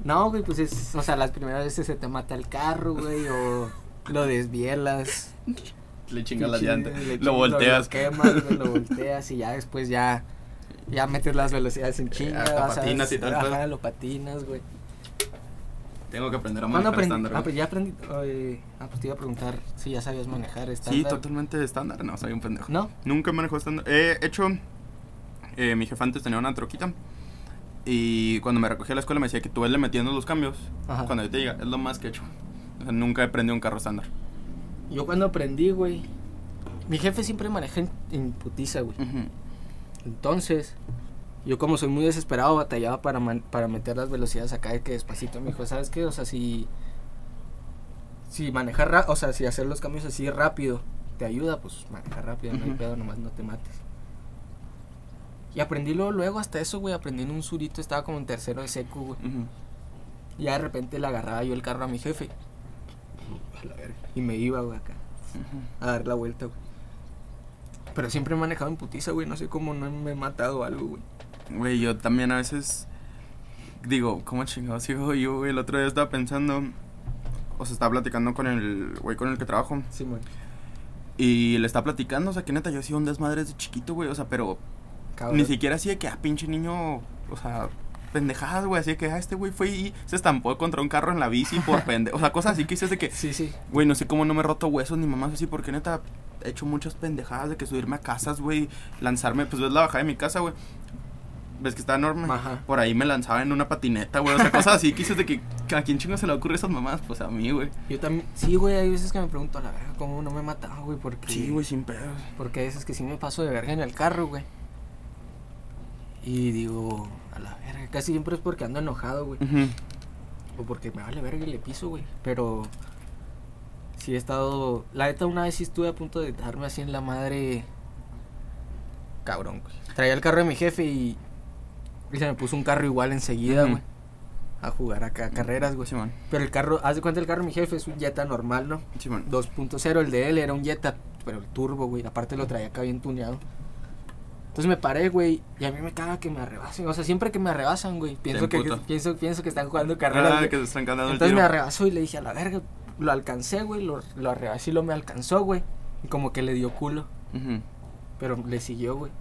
No, güey, pues es, o sea, las primeras veces se te mata el carro, güey, o lo desvielas. Le chingas las llantas, lo volteas. Lo quemas, güey, lo volteas y ya después ya, ya metes las velocidades en chinga. hasta patinas y tal, Ajá, lo patinas, güey. Tengo que aprender a ¿Cuándo manejar aprendí? estándar. Ah, pues ya aprendí. eh, ah, pues te iba a preguntar si ya sabías manejar Sí, estándar. totalmente estándar. No, soy un pendejo. ¿No? Nunca manejó estándar. He hecho. eh, mi jefe antes tenía una troquita. Y cuando me recogía a la escuela me decía que tú le metiendo los cambios. Ajá. Cuando yo te diga, es lo más que he hecho. O sea, nunca he prendido un carro estándar. Yo cuando aprendí, güey. Mi jefe siempre maneja en, en putiza, güey. Entonces, yo como soy muy desesperado, batallaba para, man- para meter las velocidades acá de que despacito. Me dijo, ¿sabes qué? O sea, si. Si manejar, ra- o sea, si hacer los cambios así rápido te ayuda, pues manejar rápido, no hay pedo, nomás no te mates. Y aprendí luego, luego hasta eso, güey. Aprendí en un surito, estaba como en tercero de seco, güey. Y ya de repente le agarraba yo el carro a mi jefe. A la verga. Y me iba, güey, acá. A dar la vuelta, güey. Pero siempre he manejado en putiza, güey. No sé cómo no me he matado algo, güey. Güey, yo también a veces digo, ¿cómo chingados sigo yo, güey? El otro día estaba pensando, o sea, estaba platicando con el güey con el que trabajo Sí, güey. y le estaba platicando, o sea, que neta yo hacía un desmadre desde chiquito, güey, o sea, pero Cabrón. ni siquiera así de que, ah, pinche niño, o sea, pendejadas, güey, así de que, ah, este güey fue y se estampó contra un carro en la bici por pendejo, o sea, cosas así que dices de que, Sí, sí. Güey, no sé cómo no me he roto huesos ni mamás así, porque neta he hecho muchas pendejadas de que subirme a casas, güey, lanzarme, pues ves la bajada de mi casa, güey. Ves que está enorme. Ajá. Por ahí me lanzaba en una patineta, güey. O sea, cosas así que dices de que a quién chingo se le ocurre esas mamás, pues a mí, güey. Yo también. Sí, güey. Hay veces que me pregunto, a la verga, ¿cómo no me he matado, güey? Porque. Sí, güey, sin pedos. Porque hay veces que sí me paso de verga en el carro, güey. Y digo, a la verga. Casi siempre es porque ando enojado, güey. Ujú. O porque me vale verga y le piso, güey. Pero. Sí he estado. La neta, una vez sí estuve a punto de darme así en la madre. Cabrón, güey. Traía el carro de mi jefe y. Y se me puso un carro igual enseguida, güey. A jugar acá a carreras, güey. Pero el carro, haz de cuenta el carro de mi jefe es un Jetta normal, ¿no? Simón. 2.0, el de él era un Jetta, pero el turbo, güey. Aparte lo traía acá bien tuneado. Entonces me paré, güey, y a mí me caga que me arrebasen. O sea, siempre que me arrebasan, güey, pienso que, pienso, pienso que están jugando carreras. Ah, güey. que se están cantando el Entonces me arrebasó y le dije a la verga, lo alcancé, güey, lo, lo arrebasé y lo me alcanzó, güey. Y como que le dio culo, Ujú. pero le siguió, güey.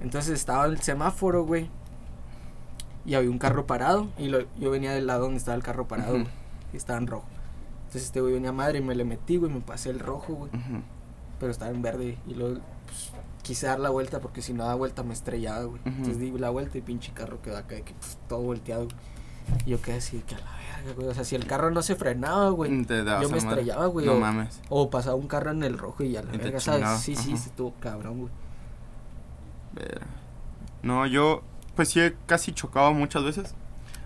Entonces estaba el semáforo, güey. Y había un carro parado. Y lo- yo venía del lado donde estaba el carro parado. Y estaba en rojo. Entonces este güey venía madre y me le metí, güey. Me pasé el rojo, güey. Pero estaba en verde. Y luego pues, quise dar la vuelta porque si no da vuelta me estrellaba, güey. Entonces di la vuelta y pinche carro quedó acá, de que, pues, todo volteado, güey. Y yo quedé así, que a la verga, güey. O sea, si el carro no se frenaba, güey. Dabas Yo me a estrellaba, güey. No o, mames. o pasaba un carro en el rojo y a la Y verga. ¿sabes? Sí, sí, sí, estuvo cabrón, güey. No, yo, pues sí he casi chocado muchas veces.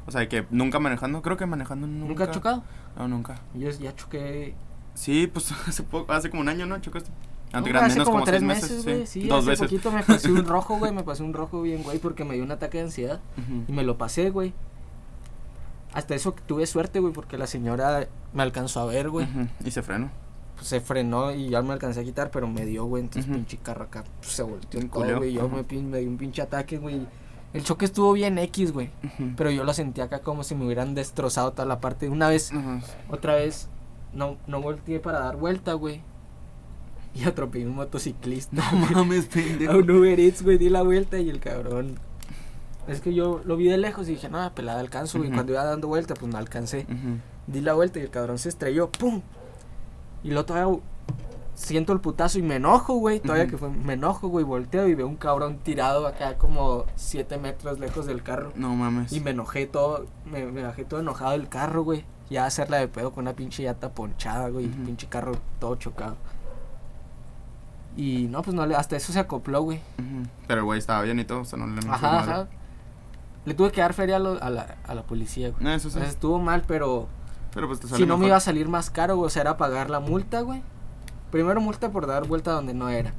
O sea, que nunca manejando. Creo que manejando nunca. ¿Nunca has chocado? No, nunca. Yo ya choqué. Sí, pues hace poco, hace como un año, ¿no? Chocaste. No, hace menos como, tres meses, güey. Sí, Dos hace veces. poquito me pasé un rojo, güey. Me pasé un rojo bien, güey, porque me dio un ataque de ansiedad. Y me lo pasé, güey. Hasta eso tuve suerte, güey, porque la señora me alcanzó a ver, güey. Y se frenó. Pues se frenó y ya me alcancé a quitar, pero me dio, güey. Entonces, Ujú. pinche carro acá pues, se volteó culeo. güey. Yo me, me dio un pinche ataque, güey. El choque estuvo bien X, güey. Pero yo lo sentí acá como si me hubieran destrozado toda la parte. Una vez, otra vez, no, no volteé para dar vuelta, güey. Y atropellé a un motociclista. No mames, a pendejo. un Uber Eats, güey, di la vuelta y el cabrón. Es que yo lo vi de lejos y dije, no, pelada alcanzo, güey. Cuando iba dando vuelta, pues no alcancé. Di la vuelta y el cabrón se estrelló, ¡pum! Y luego todavía siento el putazo y me enojo, güey. Todavía que fue, me enojo, güey. Volteo y veo un cabrón tirado acá como 7 metros lejos del carro. No mames. Y me enojé todo, me, me bajé todo enojado del carro, güey. Ya hacerla de pedo con una pinche llanta ponchada, güey. Pinche carro todo chocado. Y no, pues no le, hasta eso se acopló, güey. Ujú. Pero el güey estaba bien y todo, o sea, no le Ajá, ajá. Le tuve que dar feria a, lo- a la, a la policía, güey. No, eso sí. sea, estuvo mal, pero Pero pues te si no me iba a salir más caro, güey. O sea, era pagar la multa, güey. Primero multa por dar vuelta donde no era.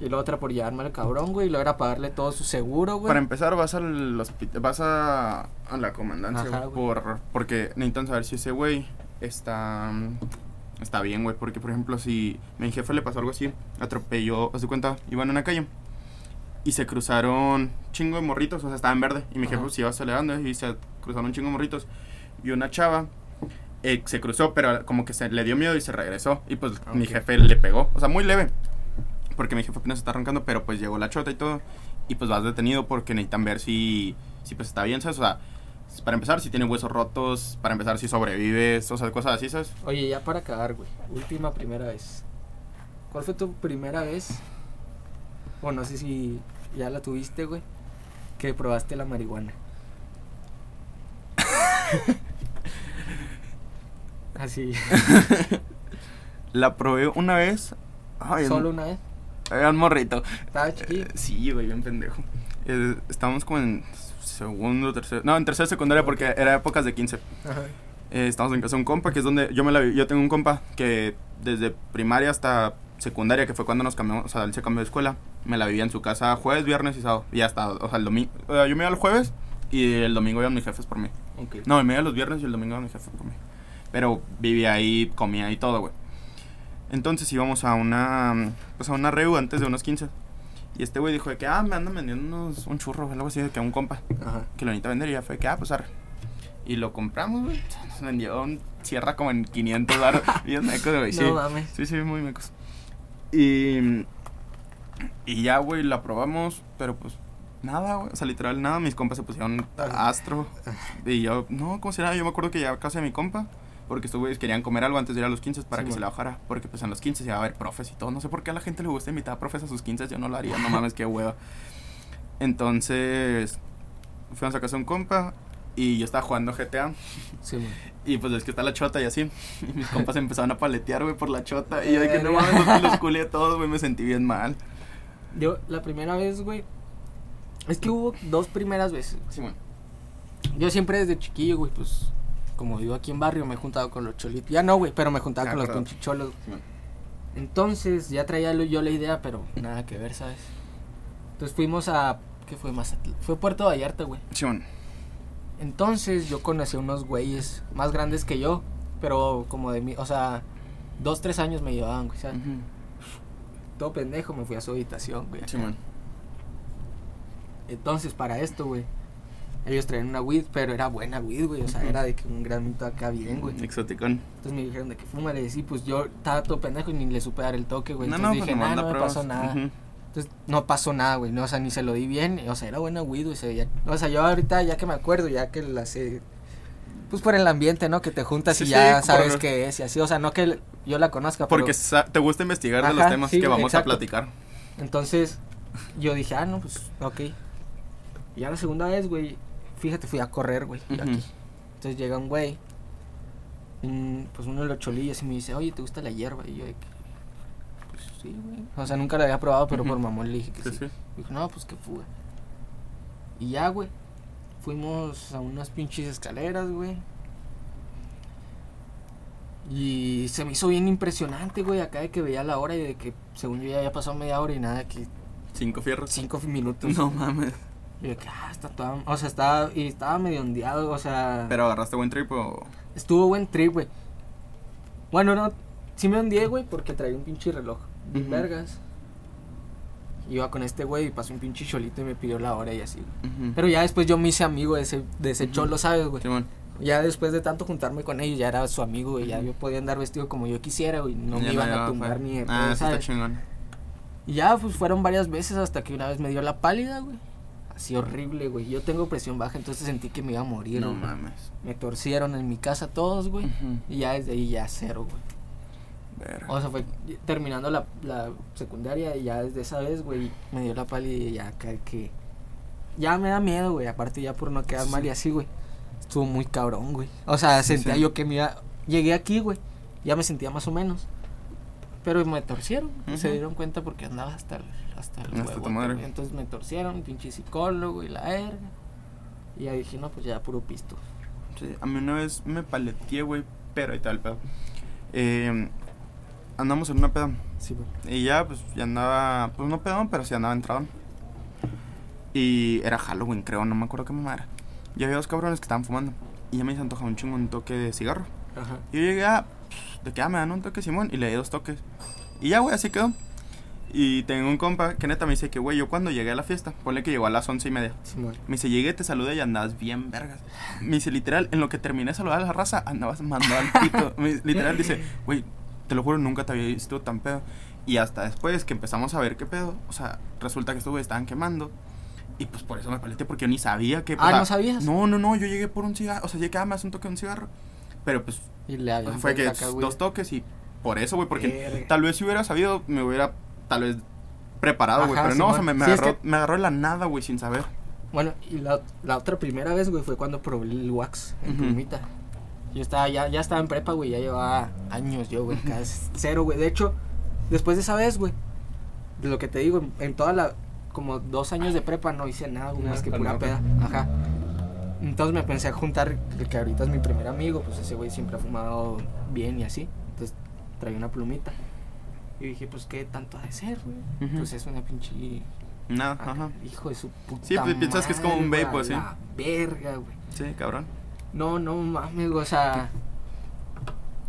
Y la otra por llevarme al cabrón, güey. Y luego era pagarle todo su seguro, güey. Para empezar vas al hospital, vas a, a la comandancia, Ajá, güey, por, porque necesitan saber si ese güey está, está bien, güey, porque por ejemplo si a mi jefe le pasó algo así, atropelló, a su cuenta, iban en una calle y se cruzaron chingo de morritos, o sea, estaba en verde y mi jefe pues iba acelerando y se cruzaron un chingo de morritos y una chava eh, se cruzó, pero como que se le dio miedo y se regresó y pues mi Ok. jefe le pegó, o sea, muy leve. Porque mi jefe apenas está arrancando, pero pues llegó la chota y todo. Y pues vas detenido porque necesitan ver si, si pues está bien, ¿sabes? O sea, Para empezar, si tiene huesos rotos, para empezar, si sobrevives, o sea, cosas así, ¿sabes? Oye, ya para acabar, güey. Última primera vez. ¿Cuál fue tu primera vez? O no sé si ya la tuviste, güey. Que probaste la marihuana. Así. La probé una vez. Ay, ¿Solo una vez? Era un morrito. Estaba chiquillo. Eh, sí, güey, bien pendejo. Eh, estábamos como en segundo, tercero. No, en tercera secundaria porque era épocas de 15. Ajá. Eh, estábamos en casa de un compa, que es donde yo me la vi- Yo tengo un compa que desde primaria hasta secundaria, que fue cuando nos cambiamos, o sea, él se cambió de escuela, me la vivía en su casa jueves, viernes y sábado. Y hasta, o sea, el domingo. yo me iba el jueves y el domingo iban mis jefes por mí. Ok. No, me iba los viernes y el domingo iban mis jefes por mí. Pero vivía ahí, comía ahí todo, güey. Entonces íbamos a una, pues a una reu antes de unos 15. Y este güey dijo de que, ah, me andan vendiendo unos, un churro o algo así, de que a un compa Ajá. que lo necesita vender y ya fue que, ah, pues arre. Y lo compramos, güey. Nos vendió un cierra como en 500 baros. Bien mecos, güey, sí. No mames. Sí, sí, muy mecos. Y, y ya, güey, la probamos, pero pues nada, güey. O sea, literal, nada. Mis compas se pusieron astro. Y yo, no, ¿cómo será? Yo me acuerdo que ya casi a mi compa. Porque estos güeyes querían comer algo antes de ir a los 15 para Sí, que se la bajara. Porque pues en los 15 se iba a ver profes y todo. No sé por qué a la gente le gusta invitar a profes a sus 15. Yo no lo haría, no mames, qué hueva. Entonces, fuimos a casa de un compa. Y yo estaba jugando GTA. Sí. Y pues es que está la chota y así. Y mis compas empezaron a paletear, güey, por la chota. Y yo de que no Verga. mames, los, los culié a todos, güey, me sentí bien mal. Yo, la primera vez, güey. Es que hubo dos primeras veces. Sí, bueno. Yo siempre desde chiquillo, güey, pues. Como vivo aquí en barrio, me he juntado con los cholitos. Ya no, güey, pero me juntaba Ah, con los claro. pinches cholos. Sí, bueno. Entonces, ya traía yo la idea, pero nada que ver, ¿sabes? Entonces fuimos a. ¿Qué fue? Mazatlán. Fue Puerto Vallarta, güey. Bueno. Entonces yo conocí a unos güeyes más grandes que yo, pero como de mí, o sea, dos, tres años me llevaban, güey, ¿sabes? Ujú. Todo pendejo me fui a su habitación, güey. Bueno. Entonces, para esto, güey, ellos traían una weed, pero era buena weed, güey, o sea, era de que un granito acá bien, güey. Exoticón. Entonces me dijeron de que fúmale, y sí, pues yo estaba todo pendejo y ni le supe dar el toque, güey. No, Entonces no, dije, nah, no me pruebas. pasó nada. Entonces no pasó nada, güey, no, o sea, ni se lo di bien, o sea, era buena weed, güey, se veía- o sea, yo ahorita ya que me acuerdo, ya que la sé, pues por el ambiente, ¿no? Que te juntas Sí, y sí, ya por- sabes qué es y así, o sea, no que yo la conozca, Porque te gusta investigar de los temas sí, que vamos exacto. a platicar. Entonces, yo dije, ah, no, pues, ok. Y ya la segunda vez, güey, fíjate, fui a correr, güey, aquí. Entonces llega un güey, un- pues uno de los cholillos, y me dice, oye, ¿te gusta la hierba? Y yo de que, pues sí, güey. O sea, nunca la había probado, pero por mamón le dije que Sí, sí. sí. Dijo, no, pues que fuga. Y ya, güey. Fuimos a unas pinches escaleras, güey. Y se me hizo bien impresionante, güey, acá de que veía la hora y de que según yo ya había pasado media hora y nada, que Cinco fierros. cinco minutos. No mames. Y de que, ah, está toda, o sea, estaba, y estaba medio ondeado, o sea, Pero agarraste buen trip o. estuvo buen trip, güey. Bueno, no, sí me ondeé, güey, porque traía un pinche reloj, Ujú. vergas. Iba con este güey y pasó un pinche cholito y me pidió la hora y así. Ujú. Pero ya después yo me hice amigo de ese, de ese cholo, ¿sabes, güey? Ya después de tanto juntarme con ellos, ya era su amigo, güey. Ya yo podía andar vestido como yo quisiera, güey. No Ya me iban a tumbar ni de Ah, sí está chingón. Y ya, pues fueron varias veces hasta que una vez me dio la pálida, güey. Así horrible, güey. Yo tengo presión baja, entonces sentí que me iba a morir, No güey. mames. Me torcieron en mi casa todos, güey. Y ya desde ahí ya cero, güey. Verga. O sea, fue terminando la, la secundaria y ya desde esa vez, güey, me dio la pálida y ya cae que... Ya me da miedo, güey. Aparte ya por no quedar mal y así, güey. Estuvo muy cabrón, güey. O sea, Sí, sentía sí. yo que me iba... Llegué aquí, güey. Ya me sentía más o menos. Pero me torcieron. Se dieron cuenta porque andaba hasta el, hasta el Hasta madre. Entonces me torcieron, pinche psicólogo y la verga. Y ya dije, no, pues ya puro pisto. Sí, a mí una vez me paleteé, güey, pero ahí está el pedo. Eh, andamos en una peda. Sí, güey. Y ya, pues, ya andaba, pues no pedón, pero sí andaba entrado. Y era Halloween, creo, no me acuerdo qué mamá era. Y había dos cabrones que estaban fumando. Y ya me se antoja un chingo un toque de cigarro. Ajá. Y yo llegué a, pues, de que ah, me dan un toque Simón. Y le di dos toques. Y ya, güey, así quedó. Y tengo un compa que neta me dice que, güey, yo cuando llegué a la fiesta, ponle que llegó a las once y media. Simón. Me dice, llegué, te saludé y andabas bien vergas. Me dice, literal, en lo que terminé de saludar a la raza, andabas mandando al pito. Me- literal dice, güey, te lo juro, nunca te había visto tan pedo. Y hasta después que empezamos a ver qué pedo, o sea, resulta que estos güeyes estaban quemando. Y pues por eso me paleté, porque yo ni sabía que. o Ah, sea, ¿no sabías? No, no, no, yo llegué por un cigarro. O sea, llegué a más un toque de un cigarro. Pero pues Y le habían fue que acá, dos toques y por eso, güey. Porque Verga. tal vez si hubiera sabido, me hubiera tal vez preparado, güey. Pero no, o sea, me, me Sí, es agarró, que- me agarró de la nada, güey, sin saber. Bueno, y la, la otra primera vez, güey, fue cuando probé el wax en Ujú. plumita. Yo estaba, ya, ya estaba en prepa, güey, ya llevaba años yo, güey, casi cero, güey. De hecho, después de esa vez, güey, de lo que te digo, en toda la, como dos años de prepa no hice nada, güey, Nada, más que pura loco. peda. Ajá. Entonces me pensé a juntar, el que ahorita es mi primer amigo, pues ese güey siempre ha fumado bien y así. Entonces traía una plumita. Y dije, pues, ¿qué tanto ha de ser, güey? Ujú. Pues es una pinche Nada, Acá, ajá. Hijo de su puta Sí, pues, piensas que es como un vape, güey, sí. a La verga, güey. Sí, cabrón. No, no mames, güey, o sea.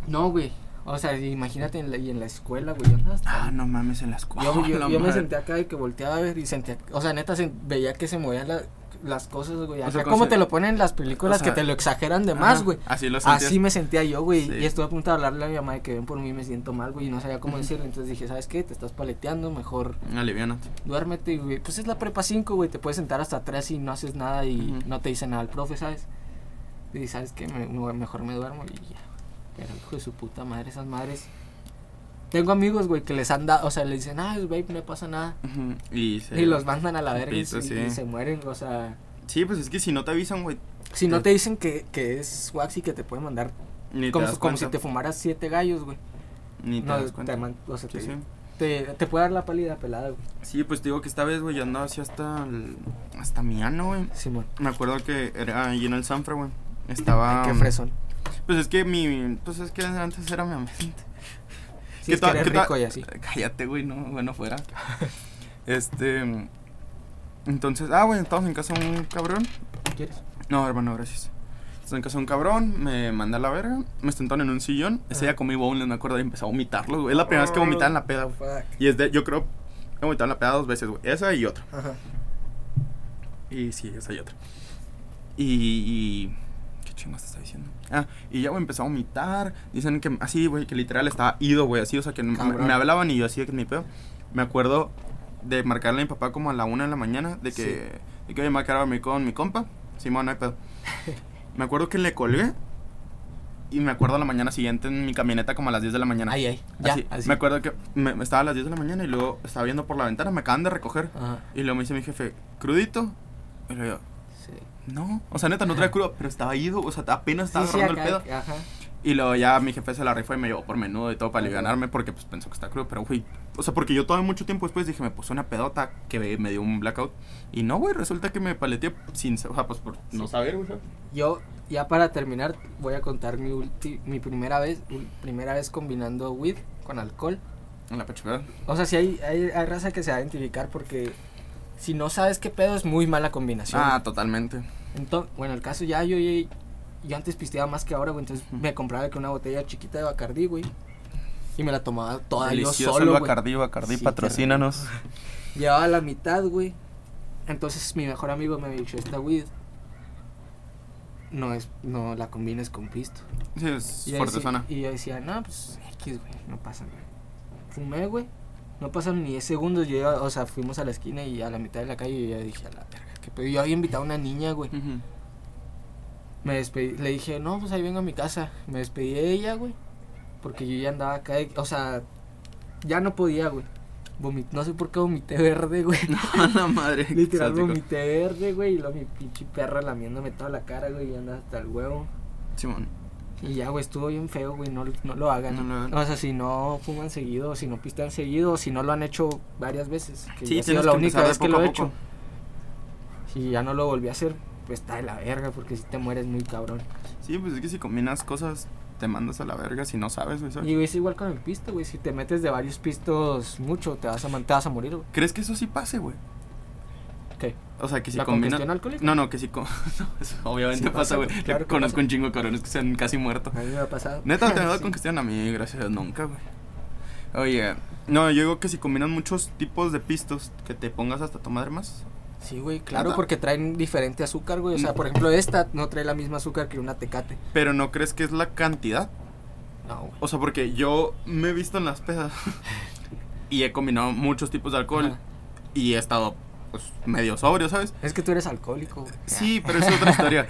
No, güey. O sea, imagínate en la, y en la escuela, güey. Hasta- Ah, no mames, en la escuela. yo, yo- yo me senté acá y que volteaba a ver y sentía. O sea, neta, se, veía que se movían la- las cosas, güey. O sea, como te lo ponen en las películas o sea, que te lo exageran de más, güey. Así lo sentías. Así me sentía yo, güey. Sí. Y estuve a punto de hablarle a mi mamá de que ven por mí me siento mal, güey. Y no sabía cómo Ujú. decirle. Entonces dije, ¿sabes qué? Te estás paleteando, mejor Aliviánate. duérmete, güey. Pues es la prepa 5, güey. Te puedes sentar hasta atrás y no haces nada y no te dice nada el profe, ¿sabes? Y sabes que mejor me duermo y ya. Pero hijo de su puta madre, esas madres. Tengo amigos, güey, que les han dado, o sea, le dicen, ah, babe, no pasa nada. Y, se- Y los mandan a la verga y, Pito, y- sí. y se mueren, o sea. Sí, pues es que si no te avisan, güey. Si no Te- te dicen que, que es wax y que te pueden mandar Ni como, te das como si te fumaras siete gallos, güey. Ni te No, das te, cuenta. man- o sea, Sí, te, sí. te, te puede dar la pálida pelada, güey. Sí, pues te digo que esta vez, güey, yo andaba así hasta el, hasta mi ano, güey. Simón. Me acuerdo que era ahí en el Sanfra, güey. Estaba. Qué fresón. Pues es que mi. Pues es que antes era mi ambiente. Sí, ¿Qué es que tal- eres qué tal- rico y así. Cállate, güey, no, bueno, fuera. este. Entonces, ah, güey, estábamos en casa de un cabrón. ¿Quieres? No, hermano, gracias. Estaba en casa de un cabrón, me mandé a la verga, me sentaron en un sillón. Ese día comí boneless, me acuerdo, y empecé a vomitarlo, güey. Es la primera vez que vomitaba en la peda, güey. Y es de, yo creo, he vomitado en la peda dos veces, güey. Esa y otra. Ajá. Y sí, esa y otra. Y. y ¿Qué chingas te está diciendo? Ah, y ya, güey, empezó a vomitar. Dicen que así, güey, que literal estaba ido, güey, así, o sea, que me, me hablaban y yo así de que ni pedo. Me acuerdo de marcarle a mi papá como a la una de la mañana, de que, Sí. de que oye, marcar a mi con mi compa. Simón, no hay pedo. me acuerdo que le colgué. Y me acuerdo la mañana siguiente en mi camioneta como a las 10 de la mañana. Ay, ay. Ya, Así, así. Me acuerdo que me, me estaba a las 10 de la mañana y luego estaba viendo por la ventana, me acaban de recoger. Ajá. Y luego me dice mi jefe, ¿crudito? Y yo, Sí. No, o sea, neta, no traía crudo, pero estaba ido, o sea, apenas estaba Sí, sí, agarrando el pedo. Ajá. Y luego ya mi jefe se la rifó y me llevó por menudo y todo para aliviarme porque pues pensó que está crudo, pero güey, o sea, porque yo todavía mucho tiempo después dije, me puse una pedota que me dio un blackout. Y no, güey, resulta que me paleteé sin, o sea, pues por no saber, güey. Yo, ya para terminar, voy a contar mi, ulti- mi primera vez, primera vez combinando weed con alcohol. En la pechugada. O sea, sí hay, hay, hay raza que se va a identificar porque si no sabes qué pedo es muy mala combinación. Ah, totalmente. Entonces, bueno, el caso ya yo, yo, yo antes pisteaba más que ahora, güey, entonces me compraba que una botella chiquita de Bacardí, güey. Y me la tomaba toda yo Delicioso solo, el güey. Bacardí, Sí, patrocínanos. Llevaba la mitad, güey. Entonces mi mejor amigo me dijo, esta weed no es, no la combines con pisto. Sí, es Y yo, fuerte decía, zona. y yo decía, no, pues X, güey, no pasa nada. Fumé, güey. No pasan ni 10 segundos. Yo iba, o sea, fuimos a la esquina y a la mitad de la calle y yo ya dije, a la verga, qué pedo. Yo había invitado a una niña, güey. Ujú. Me despedí, le dije, no, pues ahí vengo a mi casa. Me despedí de ella, güey. Porque yo ya andaba acá, de- o sea, ya no podía, güey. Vomit- no sé por qué vomité verde, güey. A la madre. Literal exótico. vomité verde, güey. Y luego mi pinche perra lamiéndome toda la cara, güey. Y anda hasta el huevo. Simón. Y ya, güey, estuvo bien feo, güey. No, no lo hagan. No lo hagan. O sea, si no fuman seguido, si no pistan seguido, si no lo han hecho varias veces. Que Sí, ha sido la que única vez que lo he hecho. Si ya no lo volví a hacer, pues está de la verga, porque si te mueres muy cabrón. Sí, pues es que si combinas cosas, te mandas a la verga si no sabes, güey. Y es igual con el pisto, güey. Si te metes de varios pistos mucho, te vas a, te vas a morir, güey. ¿Crees que eso sí pase, güey? ¿Qué? O sea, que si ¿La combinan. congestión alcohólica? No, no, que si. no, eso obviamente Sí pasa, güey. claro Conozco pasa. un chingo de cabrones que se han casi muerto. A mí me ha pasado. Neta, ¿te ha dado Sí. congestión? A mí, gracias a Dios, nunca, güey. Oye, no, yo digo que si combinan muchos tipos de pistos, que te pongas hasta tu madre más. Sí, güey, claro, porque traen diferente azúcar, güey. O sea, Mm. por ejemplo, esta no trae la misma azúcar que una tecate. Pero no crees que es la cantidad. No, güey. O sea, porque yo me he visto en las pedas y he combinado muchos tipos de alcohol Ajá. y he estado pues, medio sobrio, ¿sabes? Es que tú eres alcohólico. güey. Sí, pero es otra historia.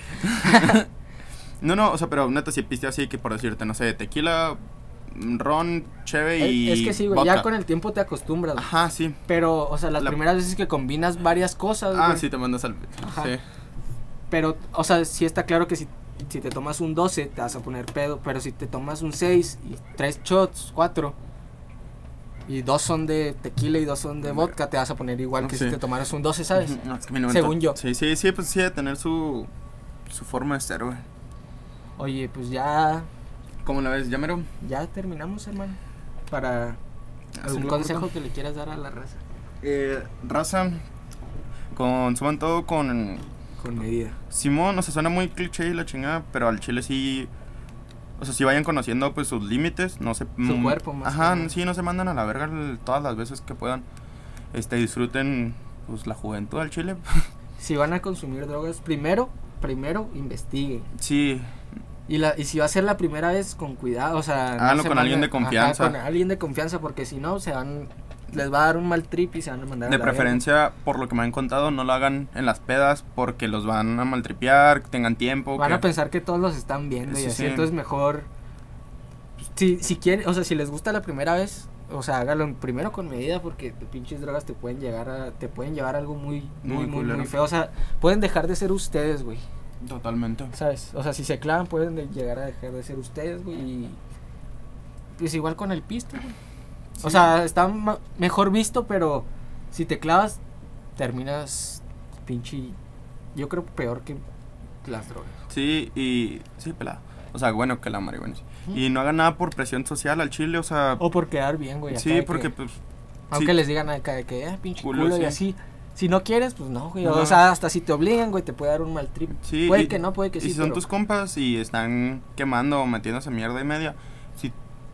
no, no, o sea, pero neta, si piste así que por decirte, no sé, tequila, ron, cheve y. Es, que sí, güey. Ya con el tiempo te acostumbras. güey. Ajá, sí. Pero, o sea, las La- primeras veces que combinas varias cosas, Ah, güey, sí, te mandas al. Ajá. Sí. Pero, o sea, sí está claro que si, si te tomas un 12 te vas a poner pedo. Pero si te tomas un 6 y tres shots, cuatro, y dos son de tequila y dos son de vodka, te vas a poner igual que Sí. si te tomaras un 12, ¿sabes? No, es que me Según yo. Sí, sí, sí, pues sí, de tener su. Su forma de ser, güey. Oye, pues ya, ¿Cómo la ves, Llamero? ya terminamos, hermano. Para algún consejo que le quieras dar a la raza. Eh, raza, consuman todo con Con medida. Simón, o sea, suena muy cliché y la chingada, pero al chile sí. O sea, si vayan conociendo pues sus límites, no se. mm, cuerpo, más Ajá, que sí, no se mandan a la verga todas las veces que puedan. Este, disfruten pues la juventud al chile. Si van a consumir drogas, primero, primero investiguen. Sí, Y, la, y si va a ser la primera vez, con cuidado, o sea... Háganlo se con alguien de ajá, confianza. con alguien de confianza, porque si no, se van... Les va a dar un mal trip y se van a mandar a de la verga. preferencia, por lo que me han contado, no lo hagan en las pedas porque los van a maltripear, tengan tiempo. Van que- a pensar que todos los están viendo y Sí, así, sí. entonces mejor... Si, si quieren, o sea, si les gusta la primera vez, o sea, hágalo primero con medida porque de pinches drogas te pueden llegar a... Te pueden llevar a algo muy, muy, Muy muy, muy feo. O sea, pueden dejar de ser ustedes, güey. Totalmente. ¿Sabes? O sea, si se clavan pueden de- llegar a dejar de ser ustedes, güey. Y pues igual con el pisto, güey. O sea, está mejor visto, pero si te clavas, terminas pinche... Yo creo peor que las drogas. Sí, y. Sí, pelada. O sea, bueno, que la marihuana. Y no hagan nada por presión social al chile, o sea. O por quedar bien, güey. sí, porque que- pues. aunque sí. les digan acá de que, eh, pinche Culo, culo, y sí. así. Si no quieres, pues no, güey. No. O sea, hasta si te obligan, güey, te puede dar un mal trip. Sí, puede y- que no, puede que y sí. si son pero- tus compas y están quemando o metiéndose mierda y media,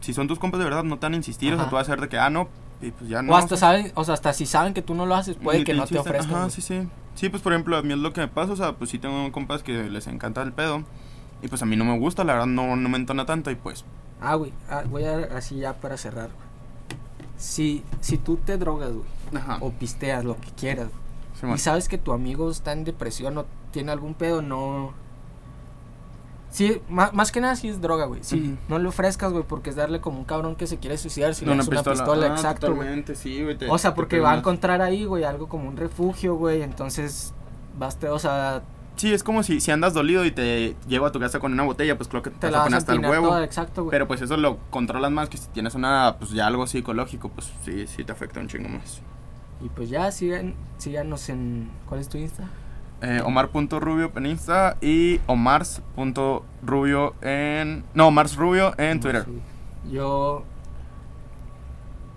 si, son tus compas de verdad, no te van a insistir, o sea, tú vas a hacer de que, ah, no, y pues ya no. o hasta o sea, saben, o sea, hasta si saben que tú no lo haces, puede que no te ofrezcan. Ajá, sí, sí. Sí, pues por ejemplo, a mí es lo que me pasa, o sea, pues sí tengo compas que les encanta el pedo. Y pues a mí no me gusta, la verdad, no, no me entona tanto y pues. Ah, güey, ah, voy a así ya para cerrar. güey. Si, si tú te drogas, güey, Ajá. o pisteas, lo que quieras, Sí, y sabes que tu amigo está en depresión o tiene algún pedo, no... Sí, ma- más, que nada si es droga, güey. Si Ujú. no le ofrezcas, güey, porque es darle como un cabrón que se quiere suicidar si le una pistola. Ah, exacto, güey. totalmente, sí, güey, te- O sea, porque va a más. encontrar ahí, güey, algo como un refugio, güey, entonces... Basta, o sea, Sí, es como si, si andas dolido y te llevo a tu casa con una botella, pues creo que te, te vas la a poner hasta el huevo. toda, exacto, güey. Pero pues eso lo controlas más que si tienes una, pues ya algo psicológico, pues sí, sí te afecta un chingo más. Y pues ya, sigan, síganos en... ¿Cuál es tu Insta? Eh, Omar.rubio en Insta y Omars.rubio en... No, Omars Rubio en Twitter. Sí. Yo.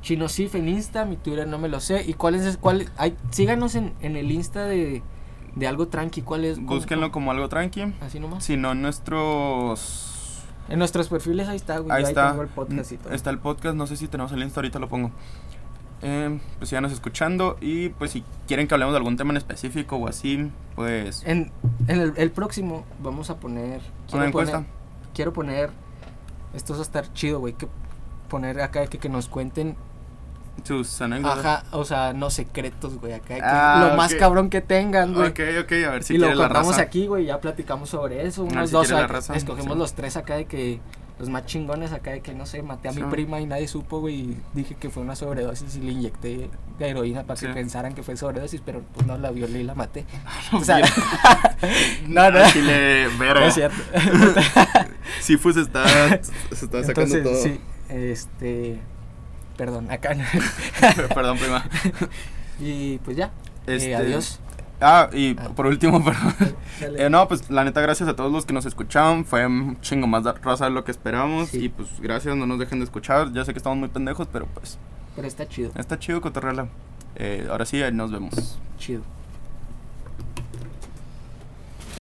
Chinosif en Insta, mi Twitter no me lo sé. ¿Y cuál es? Cuál, hay, síganos en, en el Insta de, de algo tranqui. ¿Cuál es? ¿Cómo- Búsquenlo como algo tranqui. Así nomás. Si no, en nuestros... En nuestros perfiles ahí está, güey. Ahí está. tengo el podcast y todo. Está el podcast, no sé si tenemos el Insta, ahorita lo pongo. Eh, pues síganos escuchando y pues si quieren que hablemos de algún tema en específico o así, pues... En, en el, el próximo vamos a poner. Una encuesta. Poner, quiero poner. Esto va a estar chido, güey. Que poner acá que, que nos cuenten. Sus anécdotas. Ajá, o sea, no secretos, güey. Acá. que Ah, lo más ok. cabrón que tengan, güey. Ok, ok, a ver si y lo quiere la contamos raza. aquí, güey, ya platicamos sobre eso. Unos dos, acá, raza, escogimos sí. los tres acá de que los más chingones acá de que no sé, maté a mi prima y nadie supo, güey, y dije que fue una sobredosis y le inyecté de heroína para que pensaran que fue sobredosis, pero pues no la violé y la maté. No, o sea, no, no, Chile, verga. no es cierto. Sí, pues está, se está sacando Entonces, todo. sí, este, perdón, acá. Perdón, prima. y pues ya, eh, Este, adiós. Ah, y Ah. por último, perdón. Eh, no, pues la neta, gracias a todos los que nos escucharon. Fue un chingo más raza de lo que esperábamos. Sí. Y pues gracias, no nos dejen de escuchar. Ya sé que estamos muy pendejos, pero pues Pero está chido, está chido cotorrearla. Eh, ahora sí, ahí nos vemos. chido.